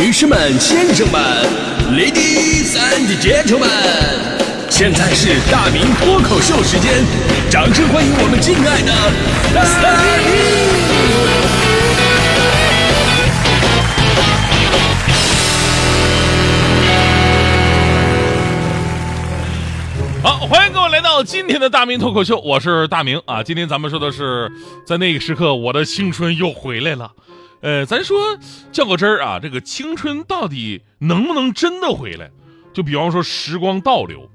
女士们、先生们，Ladies and Gentlemen，现在是大明脱口秀时间，掌声欢迎我们敬爱的大明！好，欢迎各位来到今天的大明脱口秀，我是大明啊。今天咱们说的是，在那个时刻，我的青春又回来了。呃，咱说较个真儿啊，这个青春到底能不能真的回来？就比方说时光倒流，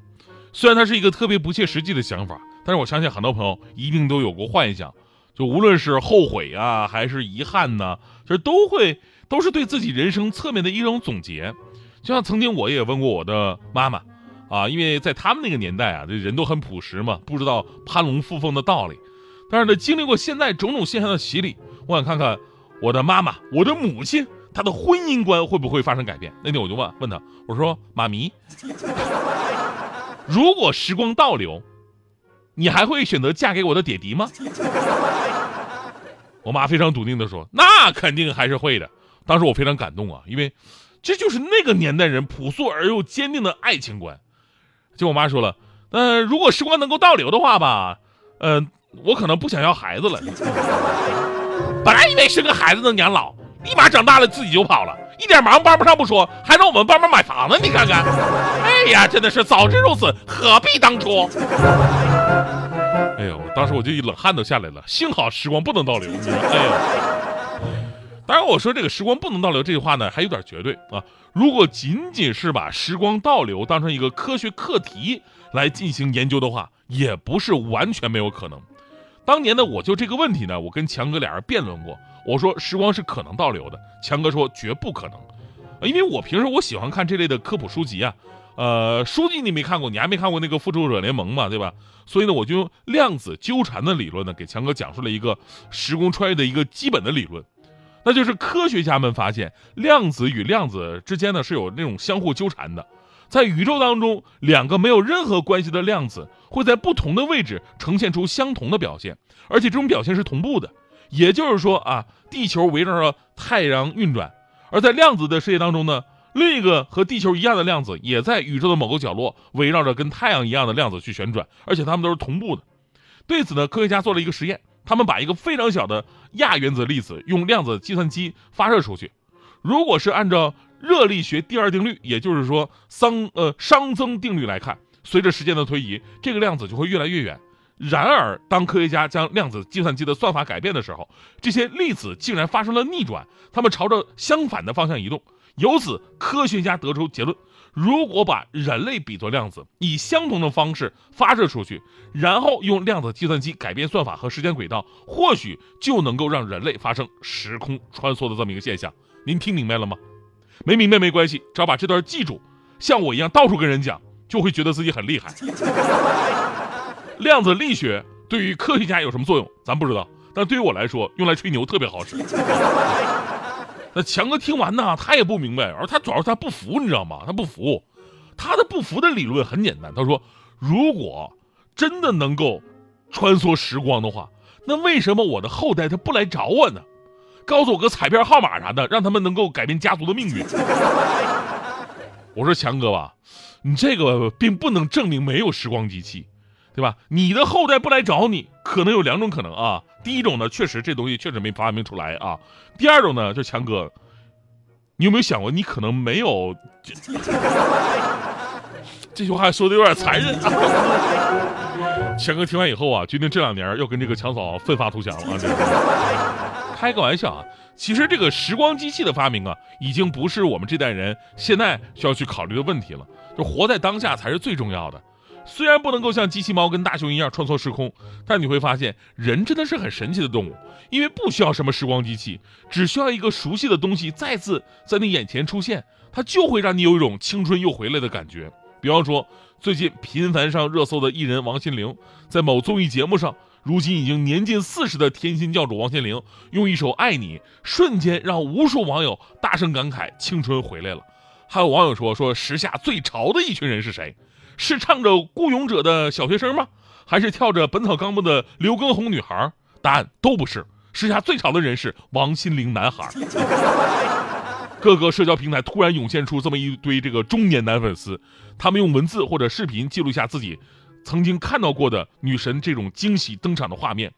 虽然它是一个特别不切实际的想法，但是我相信很多朋友一定都有过幻想，就无论是后悔啊，还是遗憾呢，其实都会都是对自己人生侧面的一种总结。就像曾经我也问过我的妈妈，啊，因为在他们那个年代啊，这人都很朴实嘛，不知道攀龙附凤的道理。但是呢，经历过现在种种现象的洗礼，我想看看。我的妈妈，我的母亲，她的婚姻观会不会发生改变？那天我就问问她，我说：“妈咪，如果时光倒流，你还会选择嫁给我的爹地吗？”我妈非常笃定的说：“那肯定还是会的。”当时我非常感动啊，因为这就是那个年代人朴素而又坚定的爱情观。就我妈说了：“呃，如果时光能够倒流的话吧，呃，我可能不想要孩子了。”本来以为生个孩子能养老，立马长大了自己就跑了，一点忙帮不上不说，还让我们帮忙买房子，你看看，哎呀，真的是早知如此，何必当初？哎呦，当时我就一冷汗都下来了，幸好时光不能倒流。哎呦，当然我说这个时光不能倒流这句话呢，还有点绝对啊。如果仅仅是把时光倒流当成一个科学课题来进行研究的话，也不是完全没有可能。当年呢，我就这个问题呢，我跟强哥俩人辩论过。我说时光是可能倒流的，强哥说绝不可能，因为我平时我喜欢看这类的科普书籍啊，呃，书籍你没看过，你还没看过那个复仇者联盟嘛，对吧？所以呢，我就用量子纠缠的理论呢，给强哥讲述了一个时空穿越的一个基本的理论，那就是科学家们发现量子与量子之间呢是有那种相互纠缠的。在宇宙当中，两个没有任何关系的量子会在不同的位置呈现出相同的表现，而且这种表现是同步的。也就是说啊，地球围绕着太阳运转，而在量子的世界当中呢，另一个和地球一样的量子也在宇宙的某个角落围绕着跟太阳一样的量子去旋转，而且它们都是同步的。对此呢，科学家做了一个实验，他们把一个非常小的亚原子粒子用量子计算机发射出去，如果是按照热力学第二定律，也就是说熵呃熵增定律来看，随着时间的推移，这个量子就会越来越远。然而，当科学家将量子计算机的算法改变的时候，这些粒子竟然发生了逆转，它们朝着相反的方向移动。由此，科学家得出结论：如果把人类比作量子，以相同的方式发射出去，然后用量子计算机改变算法和时间轨道，或许就能够让人类发生时空穿梭的这么一个现象。您听明白了吗？没明白没关系，只要把这段记住，像我一样到处跟人讲，就会觉得自己很厉害。量子力学对于科学家有什么作用，咱不知道，但对于我来说，用来吹牛特别好使。那强哥听完呢，他也不明白，而他主要是他不服，你知道吗？他不服，他的不服的理论很简单，他说，如果真的能够穿梭时光的话，那为什么我的后代他不来找我呢？告诉我个彩票号码啥的，让他们能够改变家族的命运。我说强哥吧，你这个并不能证明没有时光机器，对吧？你的后代不来找你，可能有两种可能啊。第一种呢，确实这东西确实没发明出来啊。第二种呢，就是强哥，你有没有想过，你可能没有？这句话说的有点残忍。强哥听完以后啊，决定这两年要跟这个强嫂奋发图强了啊。开个玩笑啊！其实这个时光机器的发明啊，已经不是我们这代人现在需要去考虑的问题了。就活在当下才是最重要的。虽然不能够像机器猫跟大熊一样穿梭时空，但你会发现人真的是很神奇的动物，因为不需要什么时光机器，只需要一个熟悉的东西再次在你眼前出现，它就会让你有一种青春又回来的感觉。比方说，最近频繁上热搜的艺人王心凌，在某综艺节目上。如今已经年近四十的天心教主王心凌，用一首《爱你》瞬间让无数网友大声感慨青春回来了。还有网友说说时下最潮的一群人是谁？是唱着《孤勇者》的小学生吗？还是跳着《本草纲目》的刘畊宏女孩？答案都不是。时下最潮的人是王心凌男孩。各个社交平台突然涌现出这么一堆这个中年男粉丝，他们用文字或者视频记录下自己曾经看到过的女神这种惊喜登场的画面，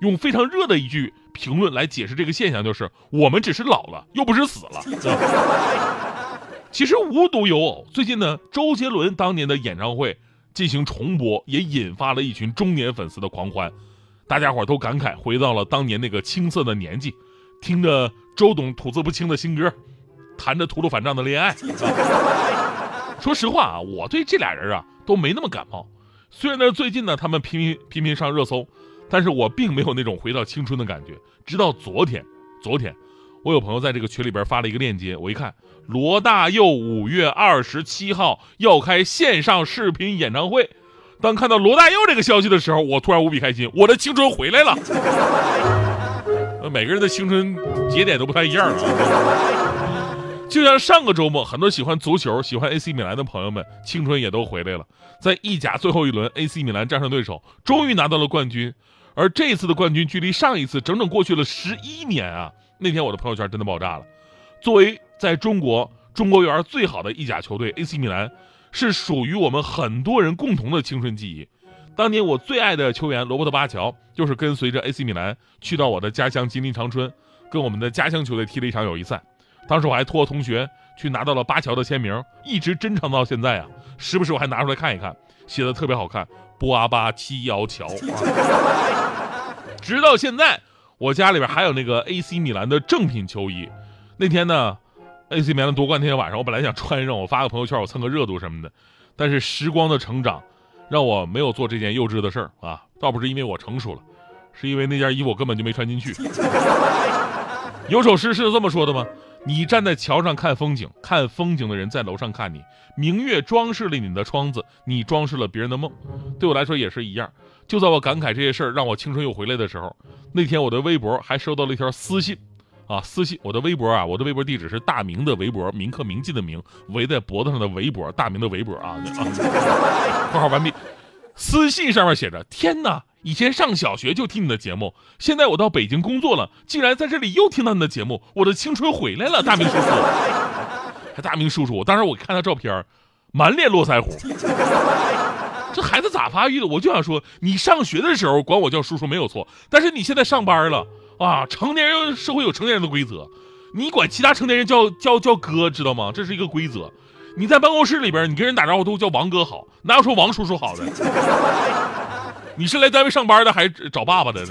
用非常热的一句评论来解释这个现象，就是我们只是老了，又不是死了。其实无独有偶，最近呢，周杰伦当年的演唱会进行重播，也引发了一群中年粉丝的狂欢，大家伙都感慨回到了当年那个青涩的年纪，听着周董吐字不清的新歌。谈着吐鲁反账的恋爱，说实话啊，我对这俩人啊都没那么感冒。虽然呢最近呢他们频频频频上热搜，但是我并没有那种回到青春的感觉。直到昨天，昨天我有朋友在这个群里边发了一个链接，我一看，罗大佑五月二十七号要开线上视频演唱会。当看到罗大佑这个消息的时候，我突然无比开心，我的青春回来了。每个人的青春节点都不太一样啊。就像上个周末，很多喜欢足球、喜欢 AC 米兰的朋友们，青春也都回来了。在意甲最后一轮，AC 米兰战胜对手，终于拿到了冠军。而这次的冠军距离上一次整整过去了十一年啊！那天我的朋友圈真的爆炸了。作为在中国中国园最好的意甲球队，AC 米兰是属于我们很多人共同的青春记忆。当年我最爱的球员罗伯特巴乔，就是跟随着 AC 米兰去到我的家乡吉林长春，跟我们的家乡球队踢了一场友谊赛。当时我还托同学去拿到了巴乔的签名，一直珍藏到现在啊，时不时我还拿出来看一看，写的特别好看。波阿巴七幺乔，直到现在，我家里边还有那个 AC 米兰的正品球衣。那天呢，AC 米兰夺冠那天晚上，我本来想穿上，我发个朋友圈，我蹭个热度什么的。但是时光的成长，让我没有做这件幼稚的事儿啊。倒不是因为我成熟了，是因为那件衣服我根本就没穿进去。有首诗是这么说的吗？你站在桥上看风景，看风景的人在楼上看你。明月装饰了你的窗子，你装饰了别人的梦。对我来说也是一样。就在我感慨这些事儿让我青春又回来的时候，那天我的微博还收到了一条私信，啊，私信我的微博啊，我的微博地址是大明的微博，铭刻铭记的铭，围在脖子上的围脖，大明的围脖啊。括号完毕。私信上面写着：天哪！以前上小学就听你的节目，现在我到北京工作了，竟然在这里又听到你的节目，我的青春回来了，大明叔叔。还大明叔叔，当时我看他照片，满脸络腮胡。这孩子咋发育的？我就想说，你上学的时候管我叫叔叔没有错，但是你现在上班了啊，成年人社会有成年人的规则，你管其他成年人叫叫叫哥，知道吗？这是一个规则。你在办公室里边，你跟人打招呼都叫王哥好，哪有说王叔叔好的？你是来单位上班的，还是找爸爸的？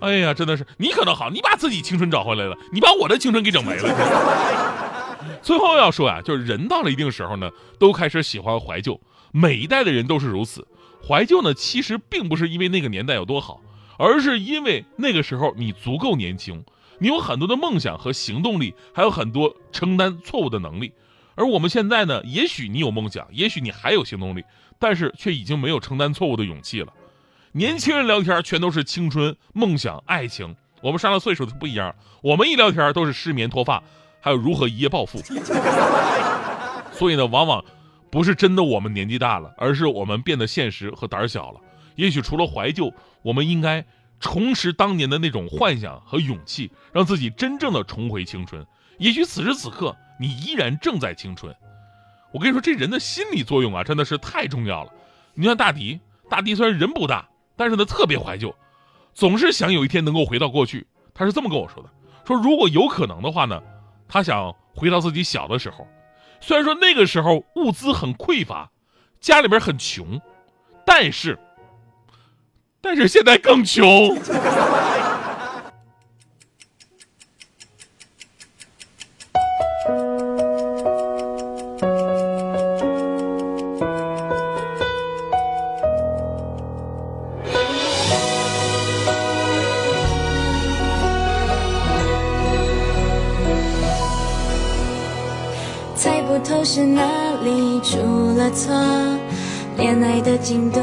哎呀，真的是你可能好，你把自己青春找回来了，你把我的青春给整没了。最后要说啊，就是人到了一定时候呢，都开始喜欢怀旧，每一代的人都是如此。怀旧呢，其实并不是因为那个年代有多好，而是因为那个时候你足够年轻，你有很多的梦想和行动力，还有很多承担错误的能力。而我们现在呢，也许你有梦想，也许你还有行动力，但是却已经没有承担错误的勇气了。年轻人聊天全都是青春、梦想、爱情，我们上了岁数的不一样，我们一聊天都是失眠、脱发，还有如何一夜暴富。所以呢，往往不是真的我们年纪大了，而是我们变得现实和胆小了。也许除了怀旧，我们应该重拾当年的那种幻想和勇气，让自己真正的重回青春。也许此时此刻。你依然正在青春，我跟你说，这人的心理作用啊，真的是太重要了。你像大迪，大迪虽然人不大，但是呢特别怀旧，总是想有一天能够回到过去。他是这么跟我说的：说如果有可能的话呢，他想回到自己小的时候。虽然说那个时候物资很匮乏，家里边很穷，但是，但是现在更穷。头是哪里出了错？恋爱的进度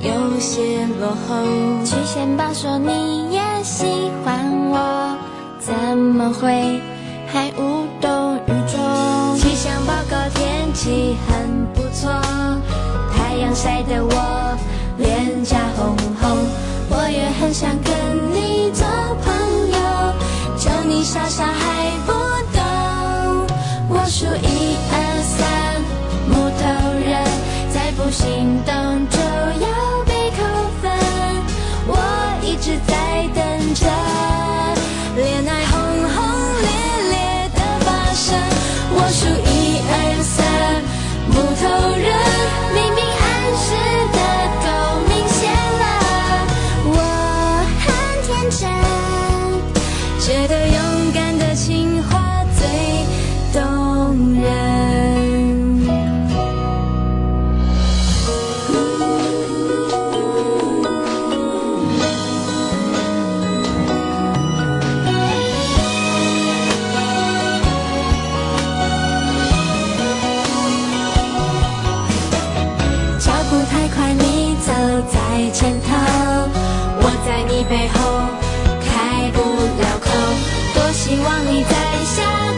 有些落后。曲线吧，说你也喜欢我，怎么会还无动于衷？气象报告天气很不错，太阳晒得我脸颊红红，我也很想跟你做朋友，就你傻傻还不。数一二三木头人再不行动背后开不了口多希望你在下